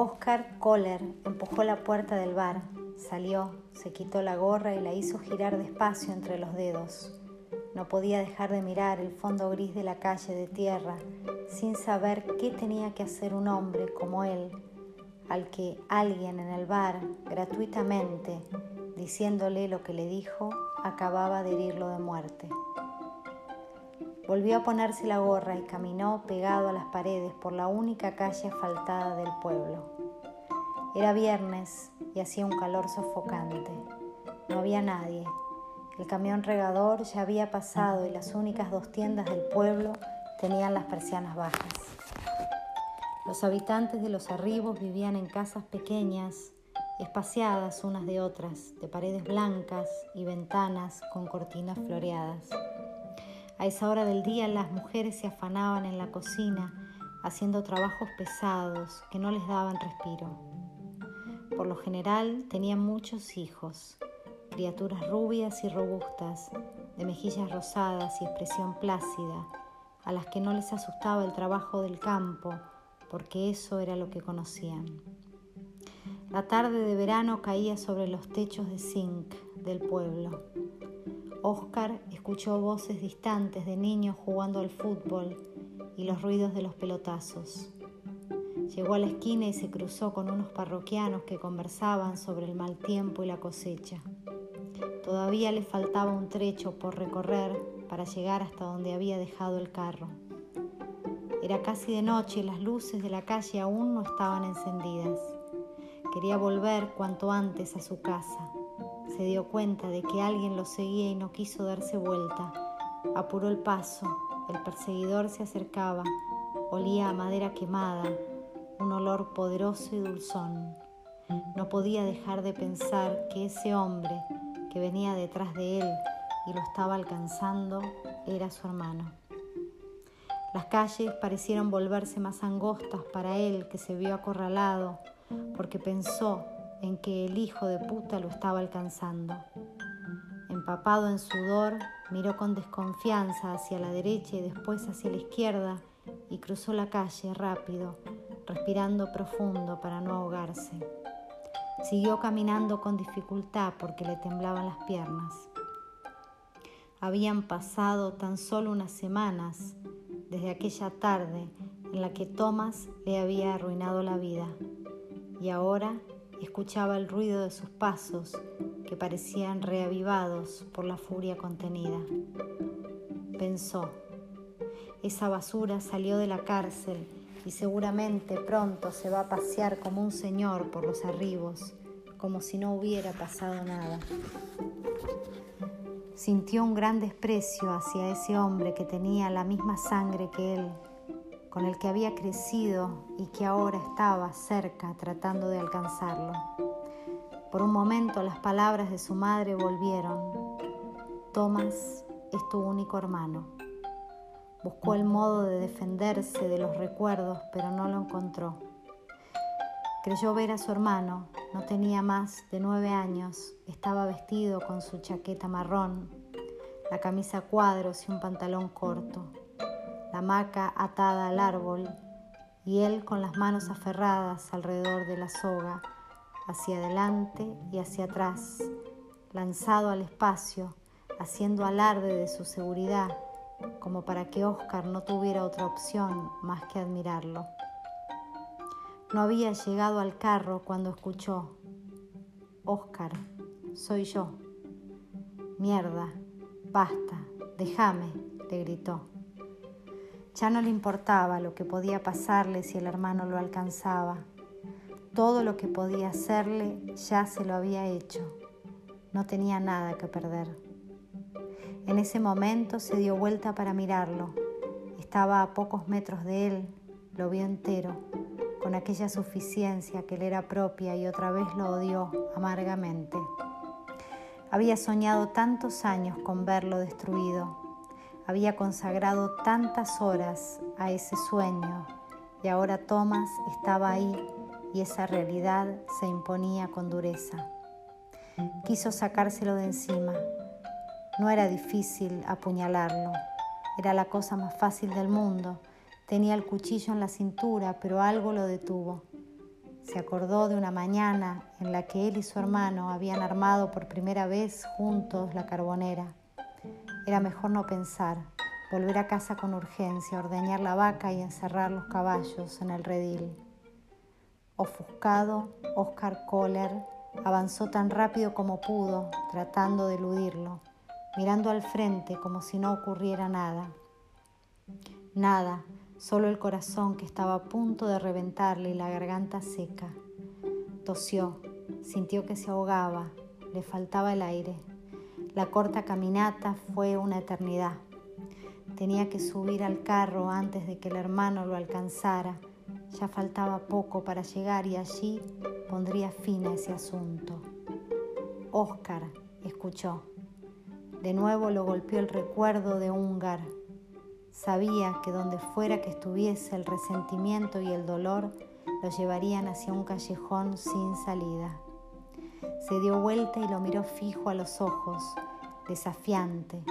Oscar Kohler empujó la puerta del bar, salió, se quitó la gorra y la hizo girar despacio entre los dedos. No podía dejar de mirar el fondo gris de la calle de tierra sin saber qué tenía que hacer un hombre como él, al que alguien en el bar, gratuitamente, diciéndole lo que le dijo, acababa de herirlo de muerte. Volvió a ponerse la gorra y caminó pegado a las paredes por la única calle asfaltada del pueblo. Era viernes y hacía un calor sofocante. No había nadie. El camión regador ya había pasado y las únicas dos tiendas del pueblo tenían las persianas bajas. Los habitantes de los arribos vivían en casas pequeñas, espaciadas unas de otras, de paredes blancas y ventanas con cortinas floreadas. A esa hora del día las mujeres se afanaban en la cocina haciendo trabajos pesados que no les daban respiro. Por lo general tenían muchos hijos, criaturas rubias y robustas, de mejillas rosadas y expresión plácida, a las que no les asustaba el trabajo del campo, porque eso era lo que conocían. La tarde de verano caía sobre los techos de zinc del pueblo. Oscar escuchó voces distantes de niños jugando al fútbol y los ruidos de los pelotazos. Llegó a la esquina y se cruzó con unos parroquianos que conversaban sobre el mal tiempo y la cosecha. Todavía le faltaba un trecho por recorrer para llegar hasta donde había dejado el carro. Era casi de noche y las luces de la calle aún no estaban encendidas. Quería volver cuanto antes a su casa, se dio cuenta de que alguien lo seguía y no quiso darse vuelta. Apuró el paso. El perseguidor se acercaba. Olía a madera quemada, un olor poderoso y dulzón. No podía dejar de pensar que ese hombre que venía detrás de él y lo estaba alcanzando era su hermano. Las calles parecieron volverse más angostas para él que se vio acorralado porque pensó en que el hijo de puta lo estaba alcanzando. Empapado en sudor, miró con desconfianza hacia la derecha y después hacia la izquierda y cruzó la calle rápido, respirando profundo para no ahogarse. Siguió caminando con dificultad porque le temblaban las piernas. Habían pasado tan solo unas semanas desde aquella tarde en la que Thomas le había arruinado la vida y ahora escuchaba el ruido de sus pasos que parecían reavivados por la furia contenida. Pensó, esa basura salió de la cárcel y seguramente pronto se va a pasear como un señor por los arribos, como si no hubiera pasado nada. Sintió un gran desprecio hacia ese hombre que tenía la misma sangre que él con el que había crecido y que ahora estaba cerca tratando de alcanzarlo. Por un momento las palabras de su madre volvieron. Tomás es tu único hermano. Buscó el modo de defenderse de los recuerdos, pero no lo encontró. Creyó ver a su hermano, no tenía más de nueve años, estaba vestido con su chaqueta marrón, la camisa cuadros y un pantalón corto la hamaca atada al árbol y él con las manos aferradas alrededor de la soga, hacia adelante y hacia atrás, lanzado al espacio, haciendo alarde de su seguridad, como para que Oscar no tuviera otra opción más que admirarlo. No había llegado al carro cuando escuchó, Oscar, soy yo. Mierda, basta, déjame, le gritó. Ya no le importaba lo que podía pasarle si el hermano lo alcanzaba. Todo lo que podía hacerle ya se lo había hecho. No tenía nada que perder. En ese momento se dio vuelta para mirarlo. Estaba a pocos metros de él, lo vio entero, con aquella suficiencia que le era propia y otra vez lo odió amargamente. Había soñado tantos años con verlo destruido había consagrado tantas horas a ese sueño y ahora Thomas estaba ahí y esa realidad se imponía con dureza. Quiso sacárselo de encima. No era difícil apuñalarlo. Era la cosa más fácil del mundo. Tenía el cuchillo en la cintura, pero algo lo detuvo. Se acordó de una mañana en la que él y su hermano habían armado por primera vez juntos la carbonera. Era mejor no pensar, volver a casa con urgencia, ordeñar la vaca y encerrar los caballos en el redil. Ofuscado, Oscar Kohler avanzó tan rápido como pudo, tratando de eludirlo, mirando al frente como si no ocurriera nada. Nada, solo el corazón que estaba a punto de reventarle y la garganta seca. Tosió, sintió que se ahogaba, le faltaba el aire. La corta caminata fue una eternidad. Tenía que subir al carro antes de que el hermano lo alcanzara. Ya faltaba poco para llegar y allí pondría fin a ese asunto. Oscar escuchó. De nuevo lo golpeó el recuerdo de Húngar Sabía que donde fuera que estuviese el resentimiento y el dolor lo llevarían hacia un callejón sin salida. Se dio vuelta y lo miró fijo a los ojos, desafiante,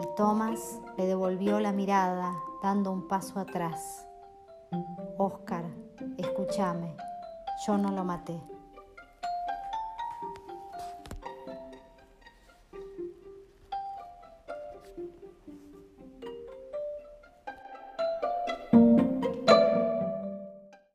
y Thomas le devolvió la mirada dando un paso atrás. Oscar, escúchame, yo no lo maté.